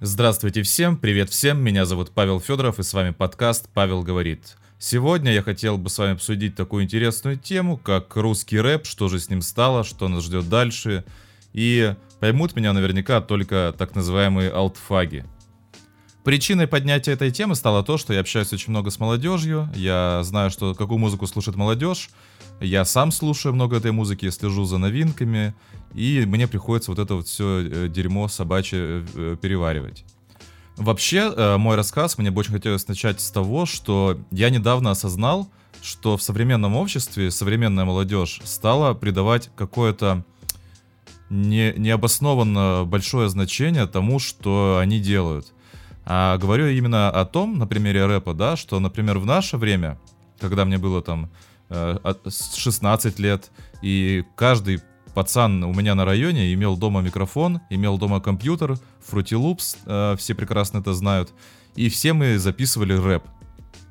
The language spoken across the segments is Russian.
Здравствуйте всем, привет всем, меня зовут Павел Федоров и с вами подкаст «Павел говорит». Сегодня я хотел бы с вами обсудить такую интересную тему, как русский рэп, что же с ним стало, что нас ждет дальше. И поймут меня наверняка только так называемые алтфаги. Причиной поднятия этой темы стало то, что я общаюсь очень много с молодежью, я знаю, что какую музыку слушает молодежь, я сам слушаю много этой музыки, слежу за новинками, и мне приходится вот это вот все э, дерьмо собачье э, переваривать. Вообще, э, мой рассказ мне бы очень хотелось начать с того, что я недавно осознал, что в современном обществе современная молодежь стала придавать какое-то не, необоснованно большое значение тому, что они делают. А говорю именно о том, на примере рэпа, да, что, например, в наше время, когда мне было там 16 лет, и каждый пацан у меня на районе имел дома микрофон, имел дома компьютер, Fruity Loops, э, все прекрасно это знают, и все мы записывали рэп.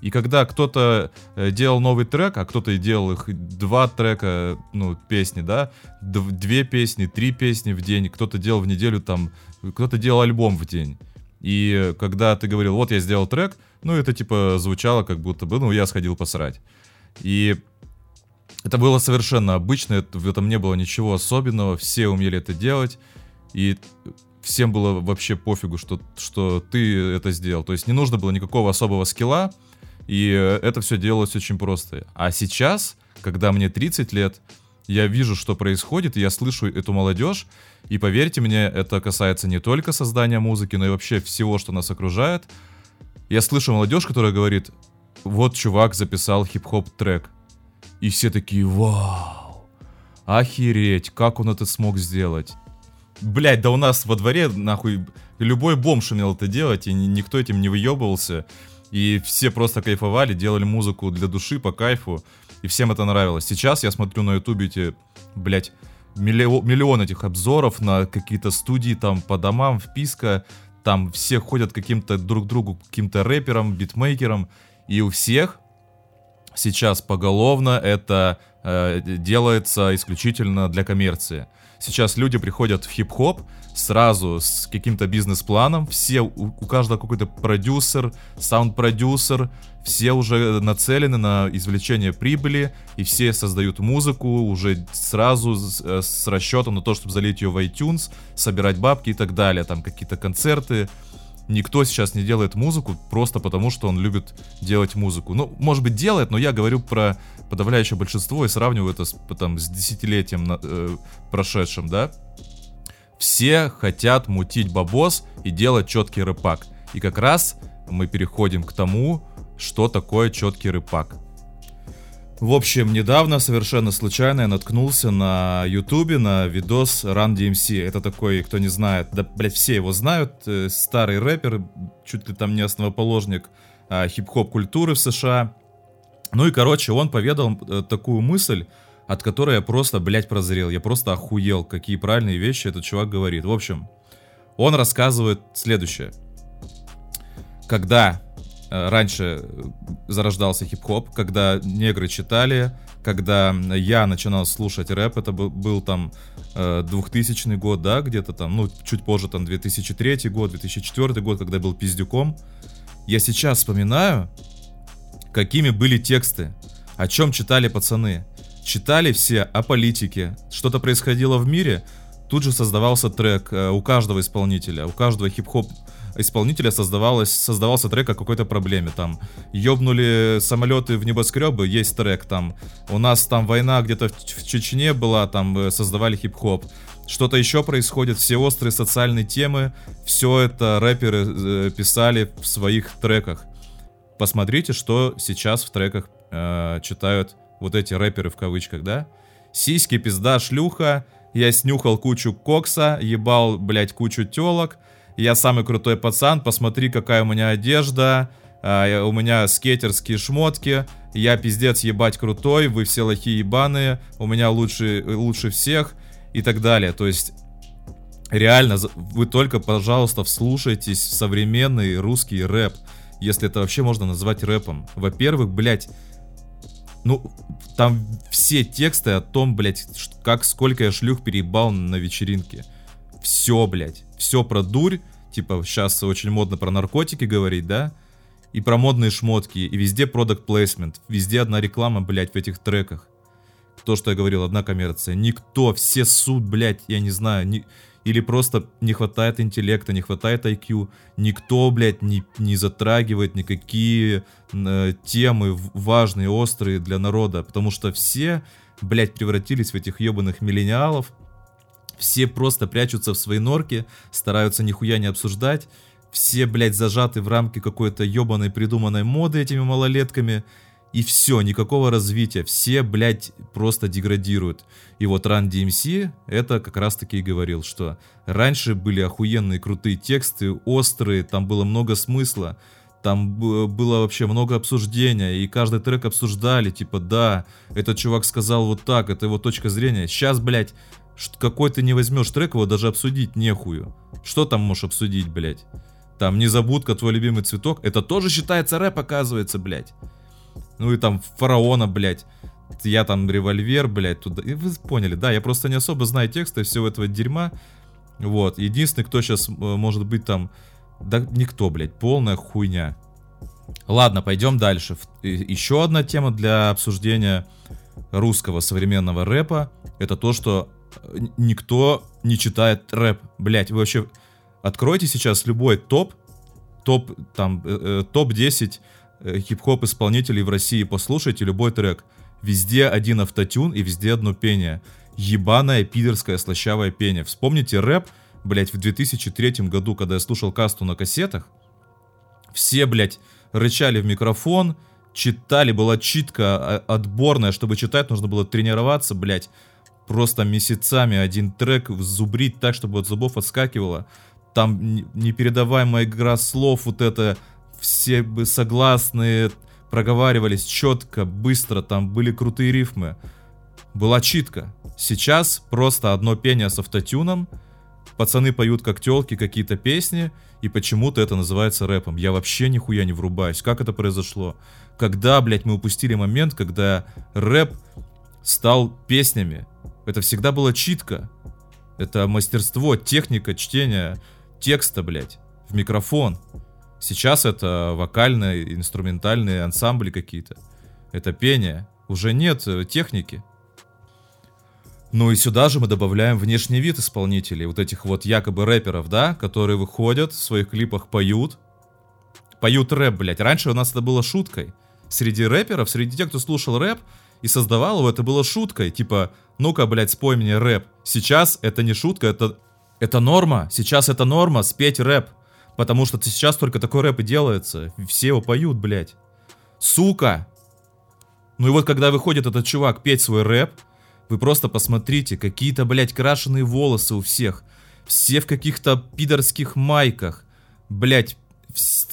И когда кто-то э, делал новый трек, а кто-то делал их два трека, ну, песни, да, две песни, три песни в день, кто-то делал в неделю там, кто-то делал альбом в день. И когда ты говорил, вот я сделал трек, ну, это типа звучало как будто бы, ну, я сходил посрать. И это было совершенно обычно, в этом не было ничего особенного, все умели это делать, и всем было вообще пофигу, что, что ты это сделал. То есть не нужно было никакого особого скилла, и это все делалось очень просто. А сейчас, когда мне 30 лет, я вижу, что происходит, и я слышу эту молодежь, и поверьте мне, это касается не только создания музыки, но и вообще всего, что нас окружает. Я слышу молодежь, которая говорит, вот чувак записал хип-хоп трек. И все такие, вау, охереть, как он это смог сделать. Блять, да у нас во дворе, нахуй, любой бомж умел это делать, и никто этим не выебывался. И все просто кайфовали, делали музыку для души, по кайфу. И всем это нравилось. Сейчас я смотрю на ютубе эти, блять, миллион, миллион этих обзоров на какие-то студии там по домам, вписка. Там все ходят каким-то друг другу, каким-то рэперам, битмейкерам. И у всех сейчас поголовно это э, делается исключительно для коммерции. Сейчас люди приходят в хип-хоп сразу с каким-то бизнес-планом, все, у, у каждого какой-то продюсер, саунд-продюсер, все уже нацелены на извлечение прибыли, и все создают музыку уже сразу с, э, с расчетом на то, чтобы залить ее в iTunes, собирать бабки и так далее, там какие-то концерты, никто сейчас не делает музыку просто потому, что он любит делать музыку. Ну, может быть, делает, но я говорю про подавляющее большинство и сравниваю это с, там, с десятилетием э, прошедшим, да. Все хотят мутить бабос и делать четкий рэпак. И как раз мы переходим к тому, что такое четкий рэпак. В общем, недавно совершенно случайно я наткнулся на ютубе на видос Run DMC. Это такой, кто не знает, да, блять, все его знают, э, старый рэпер, чуть ли там не основоположник э, хип-хоп культуры в США. Ну и, короче, он поведал э, такую мысль, от которой я просто, блядь, прозрел. Я просто охуел, какие правильные вещи этот чувак говорит. В общем, он рассказывает следующее. Когда раньше зарождался хип-хоп, когда негры читали, когда я начинал слушать рэп, это был, был там 2000 э, год, да, где-то там, ну, чуть позже, там, 2003 год, 2004 год, когда я был пиздюком. Я сейчас вспоминаю, какими были тексты, о чем читали пацаны. Читали все о политике, что-то происходило в мире, тут же создавался трек э, у каждого исполнителя, у каждого хип-хоп исполнителя создавалось, создавался трек о какой-то проблеме. Там ёбнули самолеты в небоскребы, есть трек там. У нас там война где-то в, в Чечне была, там э, создавали хип-хоп. Что-то еще происходит, все острые социальные темы, все это рэперы э, писали в своих треках. Посмотрите, что сейчас в треках э, читают вот эти рэперы в кавычках, да? Сиськи, пизда, шлюха, я снюхал кучу кокса, ебал, блять, кучу телок, я самый крутой пацан, посмотри, какая у меня одежда, а, у меня скейтерские шмотки, я пиздец ебать крутой, вы все лохи ебаные, у меня лучше, лучше всех и так далее. То есть реально, вы только, пожалуйста, вслушайтесь в современный русский рэп, если это вообще можно назвать рэпом. Во-первых, блядь, ну, там все тексты о том, блядь, как сколько я шлюх переебал на вечеринке. Все, блядь, все про дурь, типа сейчас очень модно про наркотики говорить, да, и про модные шмотки, и везде продукт плейсмент, везде одна реклама, блядь, в этих треках. То, что я говорил, одна коммерция. Никто, все суд, блядь, я не знаю, ни... или просто не хватает интеллекта, не хватает IQ. Никто, блядь, не, не затрагивает никакие э, темы важные, острые для народа, потому что все, блядь, превратились в этих ебаных миллениалов, все просто прячутся в своей норке, стараются нихуя не обсуждать. Все, блядь, зажаты в рамки какой-то ебаной придуманной моды этими малолетками. И все, никакого развития. Все, блядь, просто деградируют. И вот Run DMC это как раз таки и говорил, что раньше были охуенные крутые тексты, острые, там было много смысла. Там было вообще много обсуждения, и каждый трек обсуждали, типа, да, этот чувак сказал вот так, это его точка зрения. Сейчас, блядь, какой ты не возьмешь трек, его даже обсудить нехую. Что там можешь обсудить, блядь? Там «Незабудка», «Твой любимый цветок». Это тоже считается рэп, оказывается, блядь. Ну и там «Фараона», блядь. Я там «Револьвер», блядь, туда. И вы поняли, да, я просто не особо знаю тексты всего этого дерьма. Вот. Единственный, кто сейчас э, может быть там... Да никто, блядь, полная хуйня. Ладно, пойдем дальше. Еще одна тема для обсуждения русского современного рэпа. Это то, что никто не читает рэп. Блять, вы вообще откройте сейчас любой топ, топ, там, э, э, топ-10 э, хип-хоп исполнителей в России, послушайте любой трек. Везде один автотюн и везде одно пение. Ебаное пидорское слащавое пение. Вспомните рэп, блять, в 2003 году, когда я слушал касту на кассетах. Все, блять, рычали в микрофон, читали, была читка а, отборная, чтобы читать, нужно было тренироваться, блять просто месяцами один трек зубрить так, чтобы от зубов отскакивало. Там непередаваемая игра слов, вот это все бы согласные проговаривались четко, быстро, там были крутые рифмы. Была читка. Сейчас просто одно пение с автотюном, пацаны поют как телки какие-то песни, и почему-то это называется рэпом. Я вообще нихуя не врубаюсь. Как это произошло? Когда, блядь, мы упустили момент, когда рэп стал песнями? Это всегда была читка. Это мастерство, техника чтения текста, блядь, в микрофон. Сейчас это вокальные, инструментальные ансамбли какие-то. Это пение. Уже нет э, техники. Ну и сюда же мы добавляем внешний вид исполнителей, вот этих вот якобы рэперов, да, которые выходят, в своих клипах поют. Поют рэп, блядь. Раньше у нас это было шуткой. Среди рэперов, среди тех, кто слушал рэп, и создавал его, это было шуткой. Типа, ну-ка, блядь, спой мне рэп. Сейчас это не шутка, это, это норма. Сейчас это норма, спеть рэп. Потому что сейчас только такой рэп и делается. Все его поют, блядь. Сука! Ну и вот когда выходит этот чувак петь свой рэп, вы просто посмотрите, какие-то, блядь, крашеные волосы у всех. Все в каких-то пидорских майках. Блядь,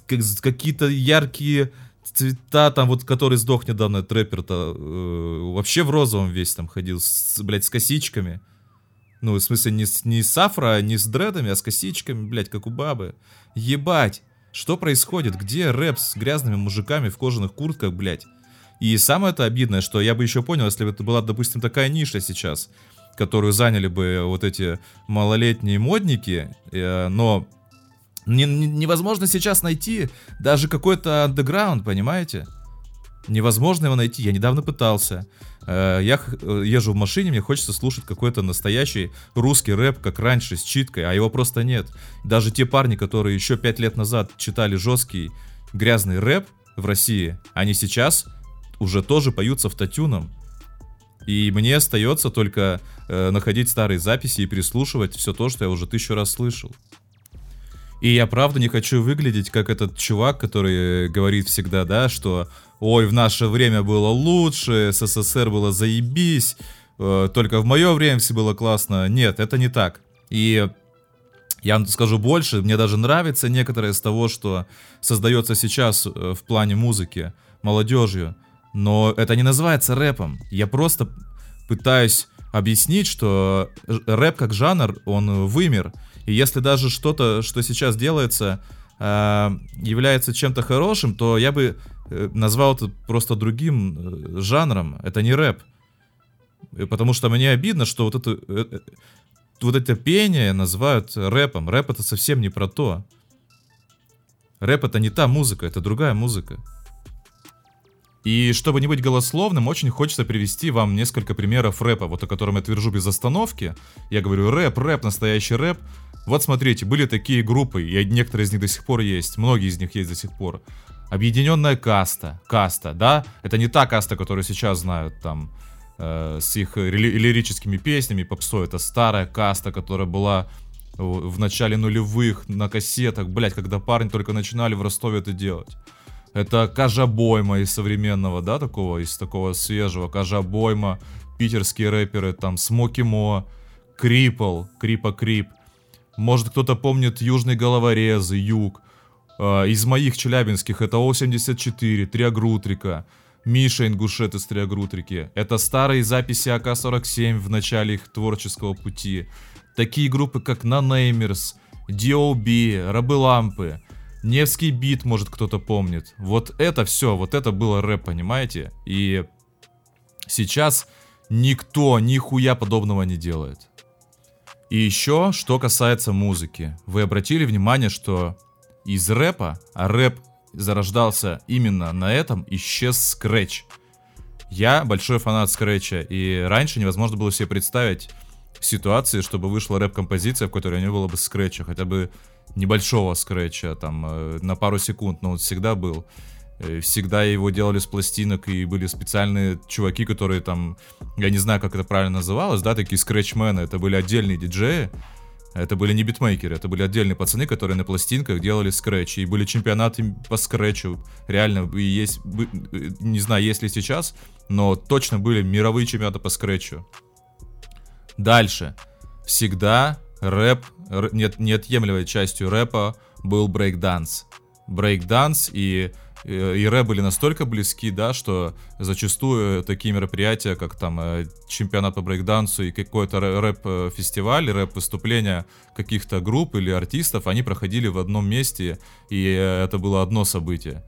какие-то яркие цвета, там вот, который сдох недавно, трэпер-то, э, вообще в розовом весь там ходил, с, блядь, с косичками. Ну, в смысле, не с, не с афро, не с дредами, а с косичками, блядь, как у бабы. Ебать! Что происходит? Где рэп с грязными мужиками в кожаных куртках, блядь? И самое это обидное, что я бы еще понял, если бы это была, допустим, такая ниша сейчас, которую заняли бы вот эти малолетние модники, э, но не, не, невозможно сейчас найти даже какой-то андеграунд, понимаете? Невозможно его найти. Я недавно пытался. Э, я э, езжу в машине, мне хочется слушать какой-то настоящий русский рэп, как раньше, с читкой, а его просто нет. Даже те парни, которые еще пять лет назад читали жесткий грязный рэп в России, они сейчас уже тоже поют с автотюном. И мне остается только э, находить старые записи и переслушивать все то, что я уже тысячу раз слышал. И я правда не хочу выглядеть как этот чувак, который говорит всегда, да, что ой, в наше время было лучше, СССР было заебись, э, только в мое время все было классно. Нет, это не так. И я вам скажу больше, мне даже нравится некоторое из того, что создается сейчас э, в плане музыки молодежью, но это не называется рэпом. Я просто пытаюсь объяснить, что рэп как жанр, он вымер. И если даже что-то, что сейчас делается, э, является чем-то хорошим, то я бы э, назвал это просто другим э, жанром. Это не рэп. Потому что мне обидно, что вот это... вот это пение называют рэпом. Рэп это совсем не про то. Рэп это не та музыка, это другая музыка. И чтобы не быть голословным, очень хочется привести вам несколько примеров рэпа, вот о котором я твержу без остановки. Я говорю рэп, рэп, настоящий рэп. Вот смотрите, были такие группы, и некоторые из них до сих пор есть, многие из них есть до сих пор. Объединенная каста, каста, да? Это не та каста, которую сейчас знают там э, с их лирическими песнями, попсой. Это старая каста, которая была в начале нулевых на кассетах, блять, когда парни только начинали в Ростове это делать. Это Кажабойма из современного, да, такого, из такого свежего. Кажабойма, питерские рэперы, там, Смоки Мо, Крипл, Крипа Крип. Может, кто-то помнит Южный Головорезы, Юг. Э, из моих челябинских это О-74, Триагрутрика, Миша Ингушет из Триагрутрики. Это старые записи АК-47 в начале их творческого пути. Такие группы, как Нанеймерс, D.O.B., Рабы Лампы, Невский бит, может кто-то помнит. Вот это все, вот это было рэп, понимаете? И сейчас никто нихуя подобного не делает. И еще, что касается музыки. Вы обратили внимание, что из рэпа, а рэп зарождался именно на этом, исчез скретч. Я большой фанат скретча, и раньше невозможно было себе представить ситуации, чтобы вышла рэп-композиция, в которой не было бы скретча, хотя бы небольшого скретча, там, э, на пару секунд, но он всегда был. Э, всегда его делали с пластинок, и были специальные чуваки, которые там, я не знаю, как это правильно называлось, да, такие скретчмены, это были отдельные диджеи, это были не битмейкеры, это были отдельные пацаны, которые на пластинках делали скретчи. И были чемпионаты по скретчу. Реально, и есть, э, не знаю, есть ли сейчас, но точно были мировые чемпионаты по скретчу. Дальше. Всегда рэп, нет, неотъемлемой частью рэпа был брейкданс. Брейкданс и и рэп были настолько близки, да, что зачастую такие мероприятия, как там э, чемпионат по брейкдансу и какой-то рэп-фестиваль, рэп-выступления каких-то групп или артистов, они проходили в одном месте, и э, это было одно событие.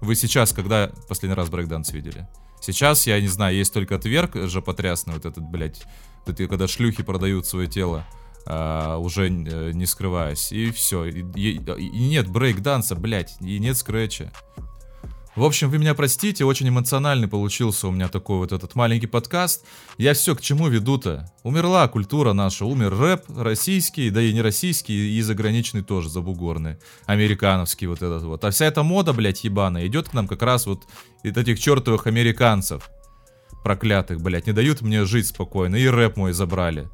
Вы сейчас, когда последний раз брейкданс видели? Сейчас, я не знаю, есть только тверк же потрясный, вот этот, блядь, вот когда шлюхи продают свое тело, а, уже не скрываясь, и все. И, и, и нет брейк-данса, блядь, и нет скретча. В общем, вы меня простите, очень эмоциональный получился у меня такой вот этот маленький подкаст. Я все к чему веду-то? Умерла культура наша, умер рэп российский, да и не российский, и заграничный тоже, забугорный, американовский вот этот вот. А вся эта мода, блядь, ебаная, идет к нам как раз вот из этих чертовых американцев, проклятых, блядь, не дают мне жить спокойно, и рэп мой забрали.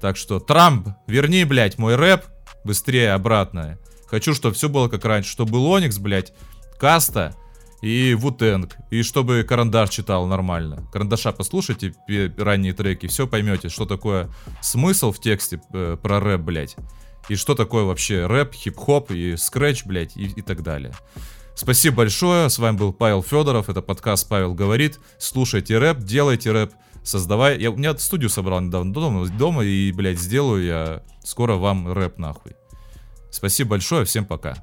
Так что, Трамп, верни, блядь, мой рэп быстрее обратно. Хочу, чтобы все было как раньше, чтобы был Оникс, блядь, Каста, и Вутенг, и чтобы Карандаш читал нормально. Карандаша послушайте ранние треки, все поймете, что такое смысл в тексте э, про рэп, блядь. И что такое вообще рэп, хип-хоп и скретч, блядь, и, и так далее. Спасибо большое, с вами был Павел Федоров, это подкаст «Павел говорит». Слушайте рэп, делайте рэп, создавай. Я, у меня студию собрал недавно дома, дома и, блядь, сделаю я скоро вам рэп нахуй. Спасибо большое, всем пока.